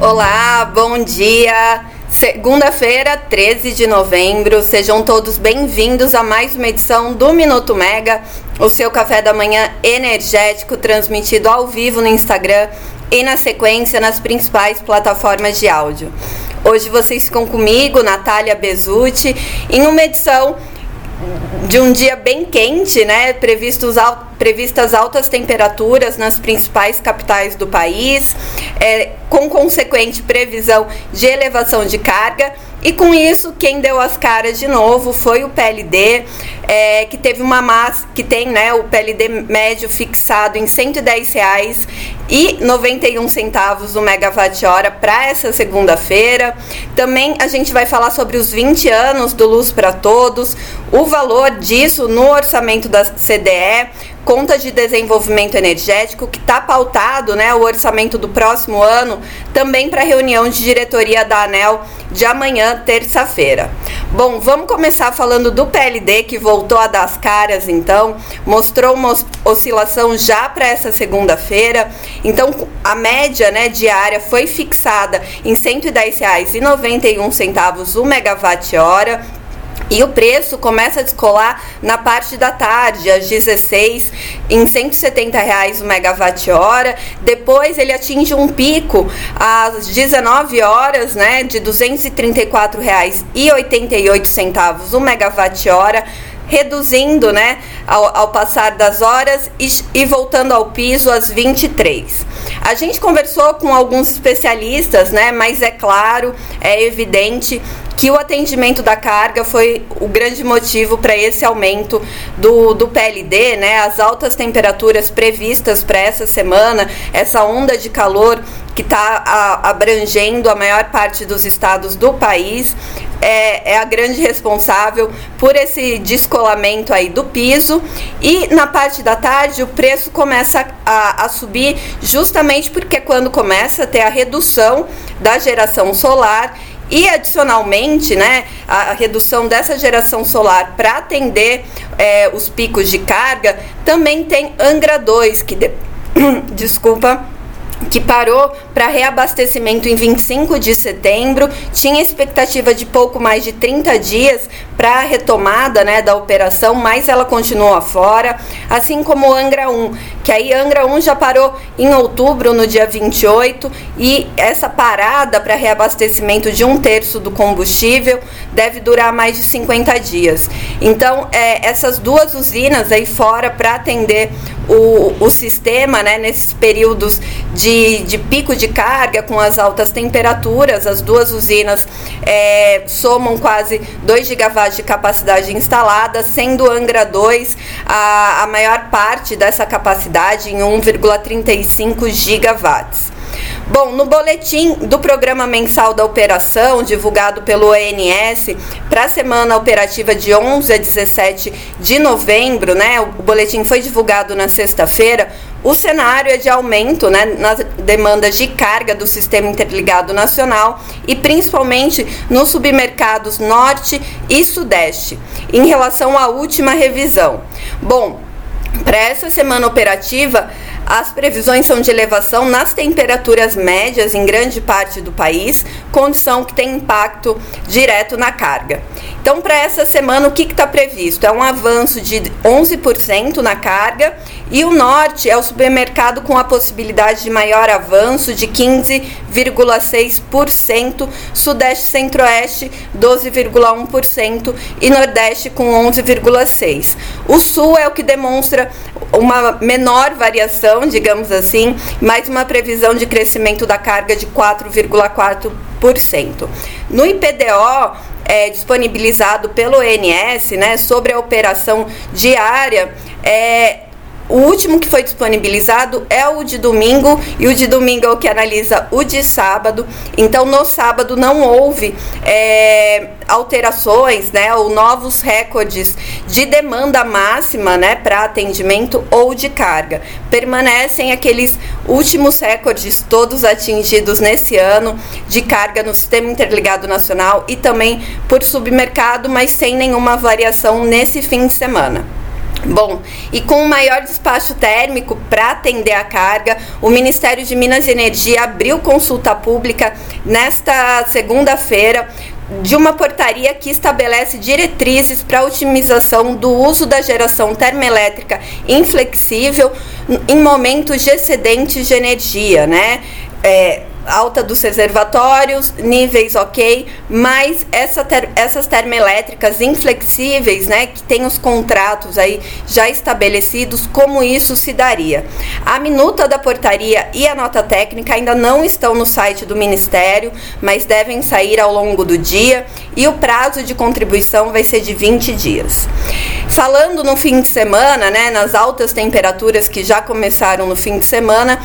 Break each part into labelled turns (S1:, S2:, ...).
S1: Olá, bom dia. Segunda-feira, 13 de novembro. Sejam todos bem-vindos a mais uma edição do Minuto Mega, o seu café da manhã energético transmitido ao vivo no Instagram e na sequência nas principais plataformas de áudio. Hoje vocês ficam comigo, Natália Bezutti, em uma edição de um dia bem quente, né? Previstos previstas altas temperaturas nas principais capitais do país, é, com consequente previsão de elevação de carga. E com isso, quem deu as caras de novo foi o PLD, é, que teve uma massa, que tem né, o PLD médio fixado em R$ 110,91 e 91 centavos o megawatt-hora para essa segunda-feira. Também a gente vai falar sobre os 20 anos do Luz para Todos, o valor disso no orçamento da CDE, conta de desenvolvimento energético, que está pautado, né, o orçamento do próximo ano, também para a reunião de diretoria da ANEL de amanhã, terça-feira. Bom, vamos começar falando do PLD, que voltou a dar as caras, então, mostrou uma oscilação já para essa segunda-feira. Então, a média né, diária foi fixada em R$ 110,91 o megawatt-hora e o preço começa a descolar na parte da tarde, às 16, em 170 reais o megawatt-hora. Depois ele atinge um pico às 19 horas, né, de R$ 234,88 o megawatt-hora reduzindo né, ao, ao, passar das horas e, e, voltando ao piso às 23. A gente conversou com alguns especialistas, né, mas é claro, é evidente que o atendimento da carga foi o grande motivo para esse aumento do, do PLD, né? As altas temperaturas previstas para essa semana, essa onda de calor que está abrangendo a maior parte dos estados do país, é, é, a grande responsável por esse descolamento aí do piso. E na parte da tarde o preço começa a, a subir justamente porque é quando começa a ter a redução da geração solar e adicionalmente, né, a redução dessa geração solar para atender é, os picos de carga, também tem Angra 2, que de... desculpa que parou para reabastecimento em 25 de setembro, tinha expectativa de pouco mais de 30 dias para a retomada né, da operação, mas ela continua fora, assim como Angra 1, que aí Angra 1 já parou em outubro, no dia 28, e essa parada para reabastecimento de um terço do combustível deve durar mais de 50 dias. Então, é, essas duas usinas aí fora para atender o, o sistema né, nesses períodos de, de pico de carga com as altas temperaturas. As duas usinas é, somam quase 2 gigawatts de capacidade instalada, sendo Angra 2 a, a maior parte dessa capacidade em 1,35 gigawatts. Bom, no boletim do programa mensal da operação, divulgado pelo ONS, para a semana operativa de 11 a 17 de novembro, né? O boletim foi divulgado na sexta-feira. O cenário é de aumento né, nas demandas de carga do Sistema Interligado Nacional e principalmente nos submercados Norte e Sudeste, em relação à última revisão. Bom, para essa semana operativa, as previsões são de elevação nas temperaturas médias em grande parte do país, condição que tem impacto direto na carga. Então, para essa semana, o que está previsto? É um avanço de 11% na carga e o norte é o supermercado com a possibilidade de maior avanço de 15,6%, sudeste centro-oeste 12,1% e nordeste com 11,6%. O sul é o que demonstra uma menor variação, digamos assim, mais uma previsão de crescimento da carga de 4,4%. No IPDO, é, disponibilizado pelo ONS, né, sobre a operação diária, é, o último que foi disponibilizado é o de domingo e o de domingo é o que analisa o de sábado. Então, no sábado não houve é, alterações, né, ou novos recordes de demanda máxima, né, para atendimento ou de carga. Permanecem aqueles últimos recordes todos atingidos nesse ano de carga no Sistema Interligado Nacional e também por submercado, mas sem nenhuma variação nesse fim de semana. Bom, e com o maior despacho térmico para atender a carga, o Ministério de Minas e Energia abriu consulta pública nesta segunda-feira de uma portaria que estabelece diretrizes para a otimização do uso da geração termoelétrica inflexível em momentos de excedentes de energia, né? É, alta dos reservatórios, níveis ok, mas essa ter, essas termoelétricas inflexíveis, né, que tem os contratos aí já estabelecidos, como isso se daria. A minuta da portaria e a nota técnica ainda não estão no site do Ministério, mas devem sair ao longo do dia e o prazo de contribuição vai ser de 20 dias. Falando no fim de semana, né, nas altas temperaturas que já começaram no fim de semana,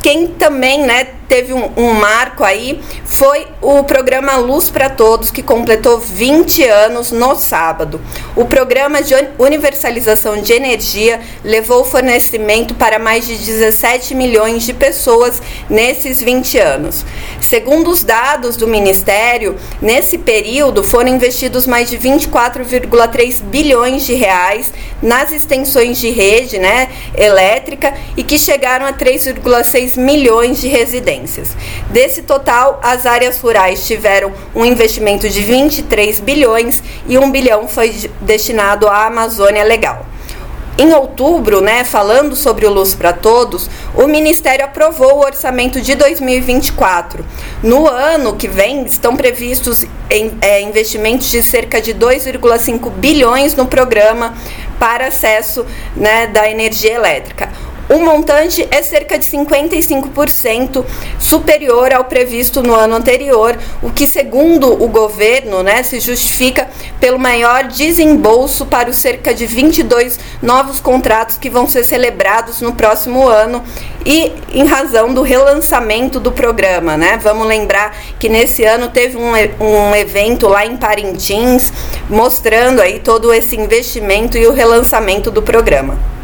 S1: quem também né, teve um, um, marco aí foi o programa Luz para Todos, que completou 20 anos no sábado. O programa de universalização de energia levou o fornecimento para mais de 17 milhões de pessoas nesses 20 anos. Segundo os dados do Ministério, nesse período foram investidos mais de 24,3 bilhões de reais nas extensões de rede né, elétrica e que chegaram a 3,6 milhões de Desse total, as áreas rurais tiveram um investimento de 23 bilhões e 1 bilhão foi destinado à Amazônia Legal. Em outubro, né, falando sobre o Luz para Todos, o Ministério aprovou o orçamento de 2024. No ano que vem, estão previstos em, é, investimentos de cerca de 2,5 bilhões no programa para acesso né, da energia elétrica. O montante é cerca de 55% superior ao previsto no ano anterior, o que, segundo o governo, né, se justifica pelo maior desembolso para os cerca de 22 novos contratos que vão ser celebrados no próximo ano e em razão do relançamento do programa. Né? Vamos lembrar que nesse ano teve um, um evento lá em Parintins mostrando aí todo esse investimento e o relançamento do programa.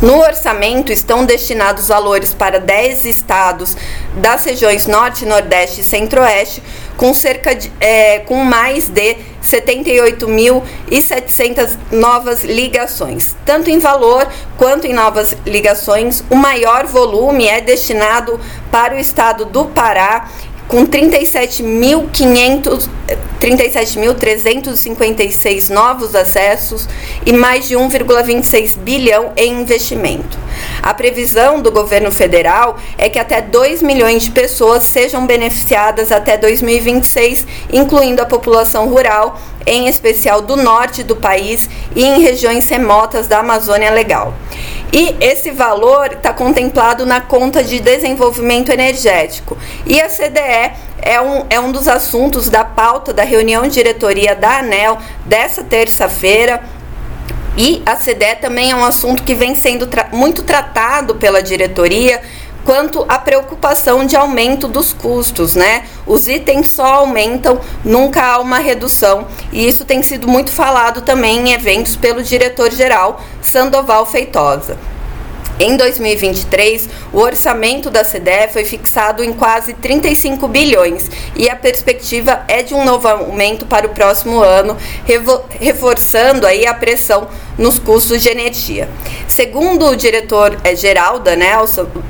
S1: No orçamento estão destinados valores para 10 estados das regiões Norte, Nordeste e Centro-Oeste, com cerca de, é, com mais de 78.700 novas ligações. Tanto em valor quanto em novas ligações, o maior volume é destinado para o estado do Pará com 37.500 37.356 novos acessos e mais de 1,26 bilhão em investimento. A previsão do governo federal é que até 2 milhões de pessoas sejam beneficiadas até 2026, incluindo a população rural, em especial do norte do país e em regiões remotas da Amazônia Legal. E esse valor está contemplado na conta de desenvolvimento energético. E a CDE é um, é um dos assuntos da pauta da reunião de diretoria da ANEL dessa terça-feira. E a CDE também é um assunto que vem sendo tra muito tratado pela diretoria quanto à preocupação de aumento dos custos, né? Os itens só aumentam, nunca há uma redução, e isso tem sido muito falado também em eventos pelo diretor-geral Sandoval Feitosa. Em 2023, o orçamento da CDE foi fixado em quase 35 bilhões e a perspectiva é de um novo aumento para o próximo ano, reforçando aí a pressão nos custos de energia. Segundo o diretor é, geral da né,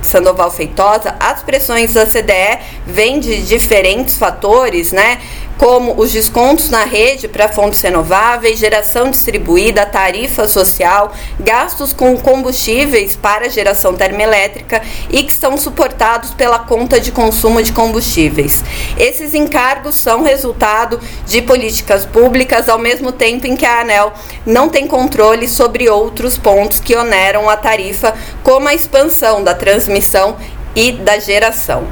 S1: Sandoval Feitosa, as pressões da CDE vêm de diferentes fatores, né? Como os descontos na rede para fontes renováveis, geração distribuída, tarifa social, gastos com combustíveis para geração termoelétrica e que estão suportados pela conta de consumo de combustíveis. Esses encargos são resultado de políticas públicas, ao mesmo tempo em que a ANEL não tem controle sobre outros pontos que oneram a tarifa, como a expansão da transmissão e da geração.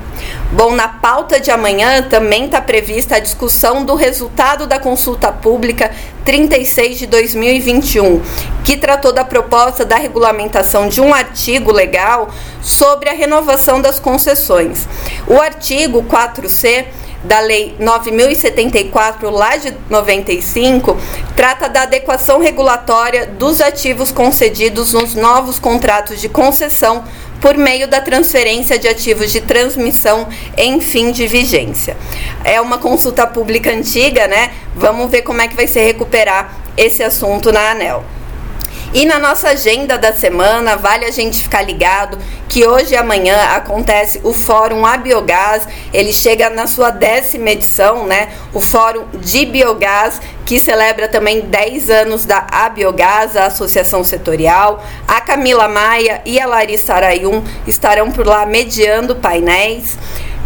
S1: Bom, na pauta de amanhã também está prevista a discussão do resultado da consulta pública 36 de 2021, que tratou da proposta da regulamentação de um artigo legal sobre a renovação das concessões. O artigo 4C da Lei 9074, lá de 95, trata da adequação regulatória dos ativos concedidos nos novos contratos de concessão por meio da transferência de ativos de transmissão em fim de vigência. É uma consulta pública antiga, né? Vamos ver como é que vai ser recuperar esse assunto na ANEL. E na nossa agenda da semana, vale a gente ficar ligado que hoje e amanhã acontece o Fórum Abiogás. Ele chega na sua décima edição, né? O Fórum de Biogás, que celebra também 10 anos da Abiogás, a associação setorial. A Camila Maia e a Larissa Arayum estarão por lá mediando painéis.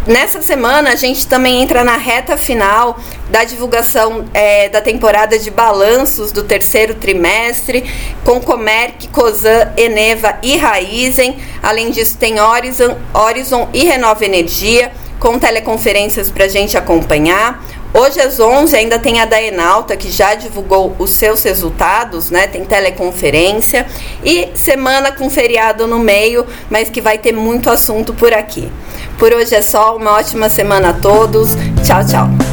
S1: Nessa semana a gente também entra na reta final da divulgação é, da temporada de balanços do terceiro trimestre, com Comerc, Cosan, Eneva e Raizen. Além disso, tem Horizon, Horizon e Renova Energia, com teleconferências para a gente acompanhar. Hoje às 11 ainda tem a da Enalta, que já divulgou os seus resultados, né? Tem teleconferência e semana com feriado no meio, mas que vai ter muito assunto por aqui. Por hoje é só, uma ótima semana a todos. Tchau, tchau.